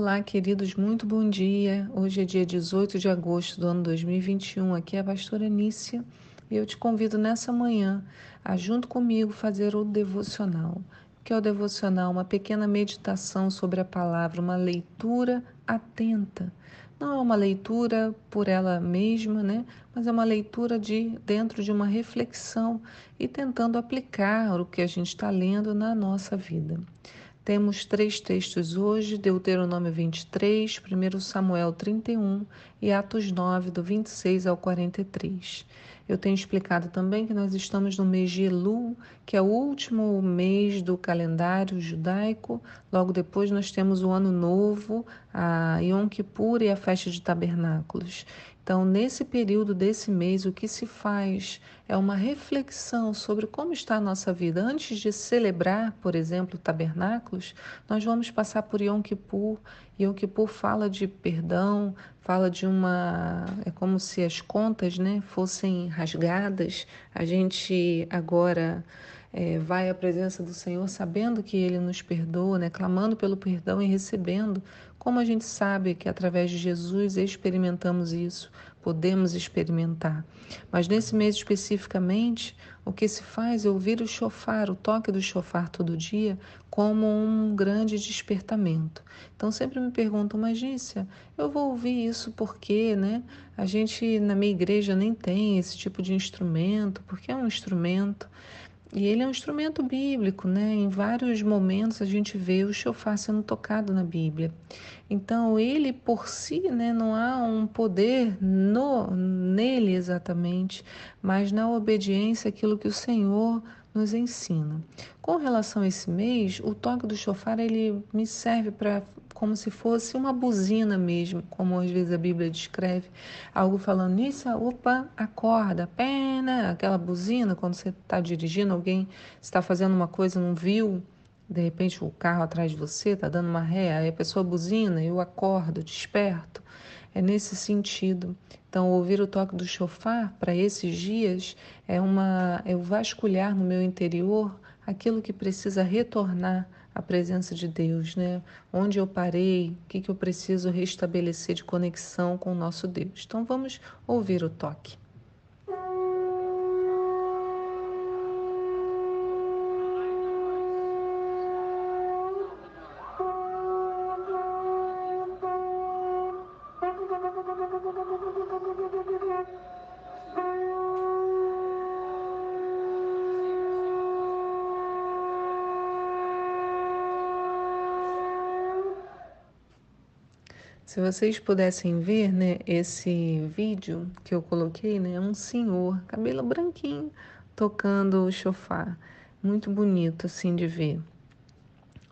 Olá, queridos, muito bom dia. Hoje é dia 18 de agosto do ano 2021. Aqui é a pastora Nícia e eu te convido nessa manhã a, junto comigo, fazer o devocional. O que é o devocional? Uma pequena meditação sobre a palavra, uma leitura atenta. Não é uma leitura por ela mesma, né? Mas é uma leitura de dentro de uma reflexão e tentando aplicar o que a gente está lendo na nossa vida. Temos três textos hoje: Deuteronômio 23, 1 Samuel 31 e Atos 9, do 26 ao 43. Eu tenho explicado também que nós estamos no mês de Elul, que é o último mês do calendário judaico. Logo depois nós temos o Ano Novo, a Yom Kippur e a Festa de Tabernáculos. Então, nesse período desse mês, o que se faz é uma reflexão sobre como está a nossa vida. Antes de celebrar, por exemplo, tabernáculos, nós vamos passar por Yom Kippur. Yom Kippur fala de perdão, fala de uma. É como se as contas né, fossem rasgadas. A gente agora é, vai à presença do Senhor sabendo que Ele nos perdoa, né? clamando pelo perdão e recebendo. Como a gente sabe que através de Jesus experimentamos isso, podemos experimentar. Mas nesse mês especificamente, o que se faz é ouvir o chofar, o toque do chofar todo dia, como um grande despertamento. Então sempre me perguntam, mas Gícia, eu vou ouvir isso porque, né? A gente na minha igreja nem tem esse tipo de instrumento, porque é um instrumento. E ele é um instrumento bíblico, né? Em vários momentos a gente vê o chofar sendo tocado na Bíblia. Então, ele por si, né, não há um poder no nele exatamente, mas na obediência àquilo que o Senhor nos ensina. Com relação a esse mês, o toque do chofar ele me serve para como se fosse uma buzina mesmo, como às vezes a Bíblia descreve, algo falando nisso, opa, acorda, pena, aquela buzina quando você está dirigindo, alguém está fazendo uma coisa, não viu, de repente o carro atrás de você está dando uma ré, aí a pessoa buzina, eu acordo, desperto. É nesse sentido. Então, ouvir o toque do chofar para esses dias é uma é o vasculhar no meu interior aquilo que precisa retornar à presença de Deus, né? Onde eu parei, o que, que eu preciso restabelecer de conexão com o nosso Deus. Então, vamos ouvir o toque. Se vocês pudessem ver, né, esse vídeo que eu coloquei, né, é um senhor, cabelo branquinho, tocando o chofar. Muito bonito assim de ver.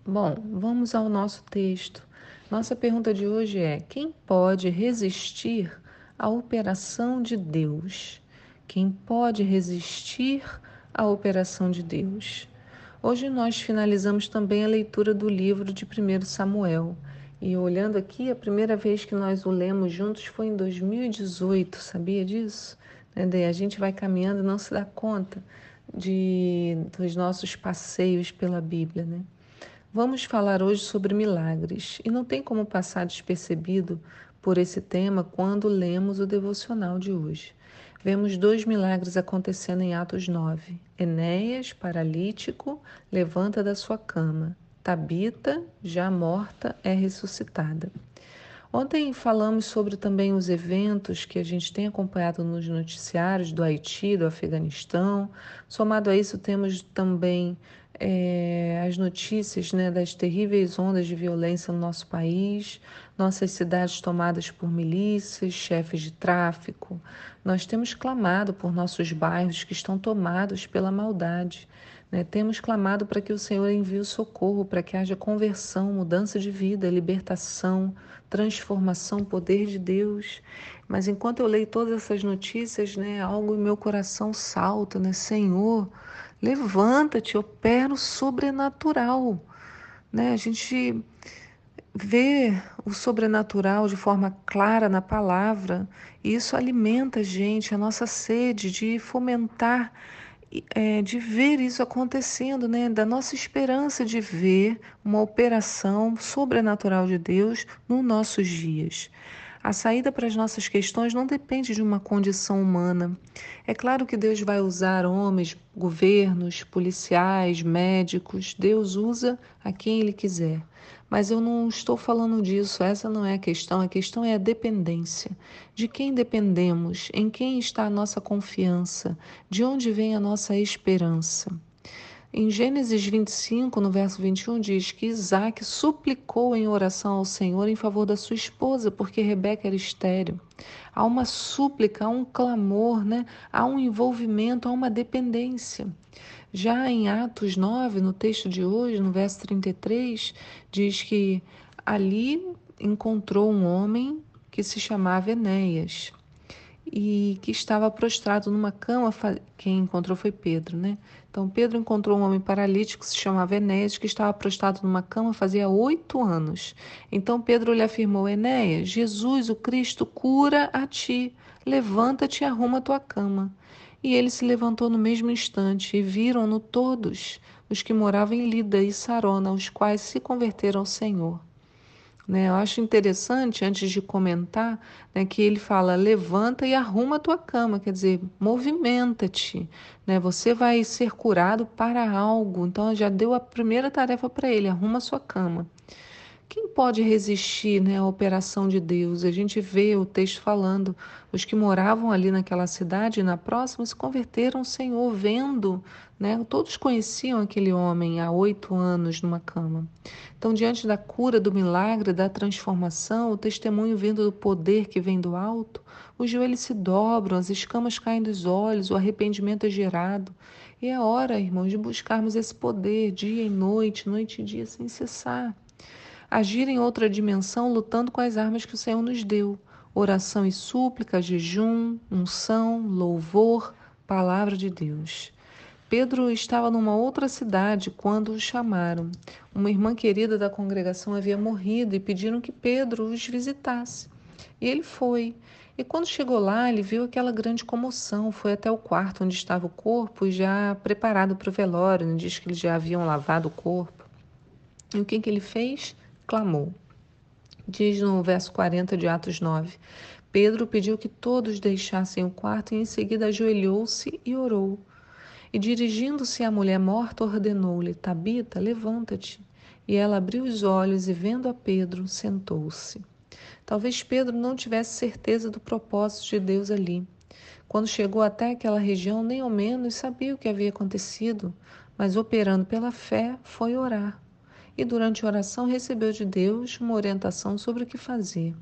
Bom, vamos ao nosso texto. Nossa pergunta de hoje é: quem pode resistir à operação de Deus? Quem pode resistir à operação de Deus? Hoje nós finalizamos também a leitura do livro de 1 Samuel. E olhando aqui, a primeira vez que nós o lemos juntos foi em 2018, sabia disso? Né, a gente vai caminhando e não se dá conta de, dos nossos passeios pela Bíblia, né? Vamos falar hoje sobre milagres e não tem como passar despercebido por esse tema quando lemos o devocional de hoje. Vemos dois milagres acontecendo em Atos 9. Enéas, paralítico, levanta da sua cama Tabita, já morta, é ressuscitada. Ontem falamos sobre também os eventos que a gente tem acompanhado nos noticiários do Haiti, do Afeganistão. Somado a isso, temos também é, as notícias né, das terríveis ondas de violência no nosso país, nossas cidades tomadas por milícias, chefes de tráfico. Nós temos clamado por nossos bairros que estão tomados pela maldade. Né? Temos clamado para que o Senhor envie o socorro, para que haja conversão, mudança de vida, libertação, transformação, poder de Deus. Mas enquanto eu leio todas essas notícias, né, algo em meu coração salta, né? Senhor, levanta-te, opera o sobrenatural. Né? A gente vê o sobrenatural de forma clara na palavra, e isso alimenta a gente, a nossa sede de fomentar é, de ver isso acontecendo, né? Da nossa esperança de ver uma operação sobrenatural de Deus nos nossos dias. A saída para as nossas questões não depende de uma condição humana. É claro que Deus vai usar homens, governos, policiais, médicos, Deus usa a quem Ele quiser. Mas eu não estou falando disso, essa não é a questão. A questão é a dependência. De quem dependemos? Em quem está a nossa confiança? De onde vem a nossa esperança? Em Gênesis 25, no verso 21, diz que Isaac suplicou em oração ao Senhor em favor da sua esposa, porque Rebeca era estéril. Há uma súplica, há um clamor, né? há um envolvimento, há uma dependência. Já em Atos 9, no texto de hoje, no verso 33, diz que ali encontrou um homem que se chamava Enéas e que estava prostrado numa cama. Quem encontrou foi Pedro, né? Então Pedro encontrou um homem paralítico que se chamava Enéas, que estava prostrado numa cama fazia oito anos. Então Pedro lhe afirmou: Enéas, Jesus, o Cristo, cura a ti. Levanta-te e arruma a tua cama. E ele se levantou no mesmo instante, e viram-no todos os que moravam em Lida e Sarona, os quais se converteram ao Senhor. Né? Eu acho interessante, antes de comentar, né, que ele fala: levanta e arruma a tua cama, quer dizer, movimenta-te. Né? Você vai ser curado para algo. Então, já deu a primeira tarefa para ele: arruma a sua cama. Quem pode resistir né, à operação de Deus? A gente vê o texto falando, os que moravam ali naquela cidade e na próxima se converteram ao Senhor, vendo, né, todos conheciam aquele homem há oito anos numa cama. Então, diante da cura, do milagre, da transformação, o testemunho vindo do poder que vem do alto, os joelhos se dobram, as escamas caem dos olhos, o arrependimento é gerado. E é hora, irmãos, de buscarmos esse poder dia e noite, noite e dia, sem cessar agir em outra dimensão lutando com as armas que o Senhor nos deu: oração e súplica, jejum, unção, louvor, palavra de Deus. Pedro estava numa outra cidade quando o chamaram. Uma irmã querida da congregação havia morrido e pediram que Pedro os visitasse. E ele foi. E quando chegou lá, ele viu aquela grande comoção. Foi até o quarto onde estava o corpo, já preparado para o velório. Diz que eles já haviam lavado o corpo. E o que, que ele fez? Clamou. Diz no verso 40 de Atos 9: Pedro pediu que todos deixassem o quarto e em seguida ajoelhou-se e orou. E dirigindo-se à mulher morta, ordenou-lhe: Tabita, levanta-te. E ela abriu os olhos e, vendo a Pedro, sentou-se. Talvez Pedro não tivesse certeza do propósito de Deus ali. Quando chegou até aquela região, nem ao menos sabia o que havia acontecido, mas operando pela fé, foi orar e durante a oração recebeu de Deus uma orientação sobre o que fazer.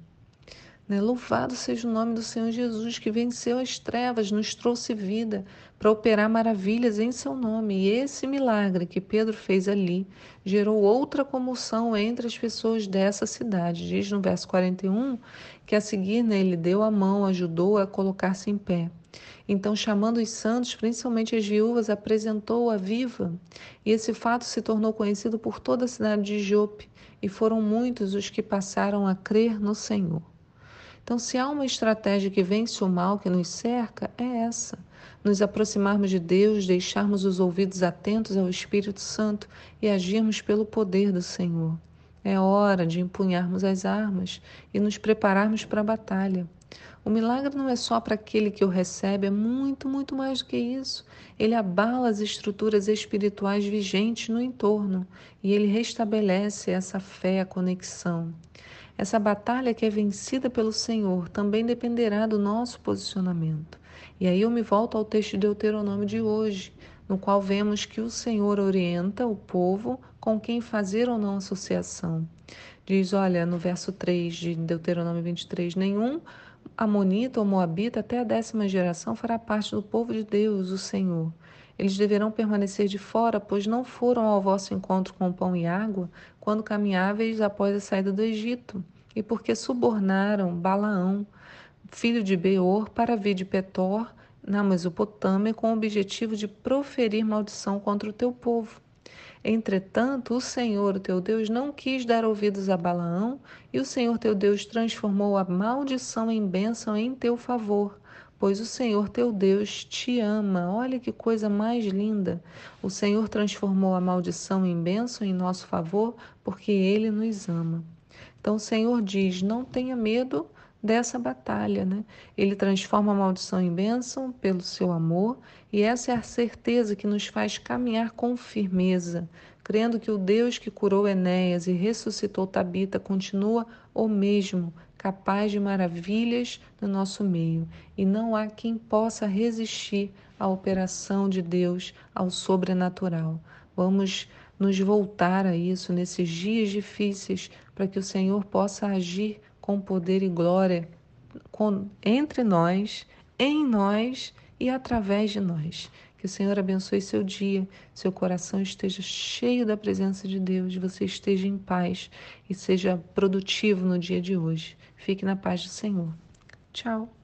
Né? Louvado seja o nome do Senhor Jesus, que venceu as trevas, nos trouxe vida para operar maravilhas em seu nome. E esse milagre que Pedro fez ali gerou outra comoção entre as pessoas dessa cidade. Diz no verso 41 que a seguir né, ele deu a mão, ajudou a colocar-se em pé. Então, chamando os santos, principalmente as viúvas, apresentou-a viva. E esse fato se tornou conhecido por toda a cidade de Jope, e foram muitos os que passaram a crer no Senhor. Então, se há uma estratégia que vence o mal que nos cerca, é essa: nos aproximarmos de Deus, deixarmos os ouvidos atentos ao Espírito Santo e agirmos pelo poder do Senhor. É hora de empunharmos as armas e nos prepararmos para a batalha. O milagre não é só para aquele que o recebe, é muito, muito mais do que isso. Ele abala as estruturas espirituais vigentes no entorno e ele restabelece essa fé, a conexão. Essa batalha que é vencida pelo Senhor também dependerá do nosso posicionamento. E aí eu me volto ao texto de Deuteronômio de hoje, no qual vemos que o Senhor orienta o povo com quem fazer ou não associação. Diz, olha, no verso 3 de Deuteronômio 23, nenhum Amonita ou Moabita até a décima geração fará parte do povo de Deus, o Senhor. Eles deverão permanecer de fora, pois não foram ao vosso encontro com pão e água quando caminháveis após a saída do Egito, e porque subornaram Balaão, filho de Beor, para vir de Petor, na Mesopotâmia, com o objetivo de proferir maldição contra o teu povo. Entretanto, o Senhor, o teu Deus, não quis dar ouvidos a Balaão, e o Senhor teu Deus transformou a maldição em bênção em teu favor, pois o Senhor teu Deus te ama. Olha que coisa mais linda! O Senhor transformou a maldição em bênção em nosso favor, porque ele nos ama. Então o Senhor diz: não tenha medo dessa batalha, né? Ele transforma a maldição em bênção pelo seu amor, e essa é a certeza que nos faz caminhar com firmeza, crendo que o Deus que curou Enéas e ressuscitou Tabita continua o mesmo, capaz de maravilhas no nosso meio, e não há quem possa resistir à operação de Deus, ao sobrenatural. Vamos nos voltar a isso nesses dias difíceis, para que o Senhor possa agir com poder e glória com, entre nós, em nós e através de nós. Que o Senhor abençoe seu dia, seu coração esteja cheio da presença de Deus, você esteja em paz e seja produtivo no dia de hoje. Fique na paz do Senhor. Tchau.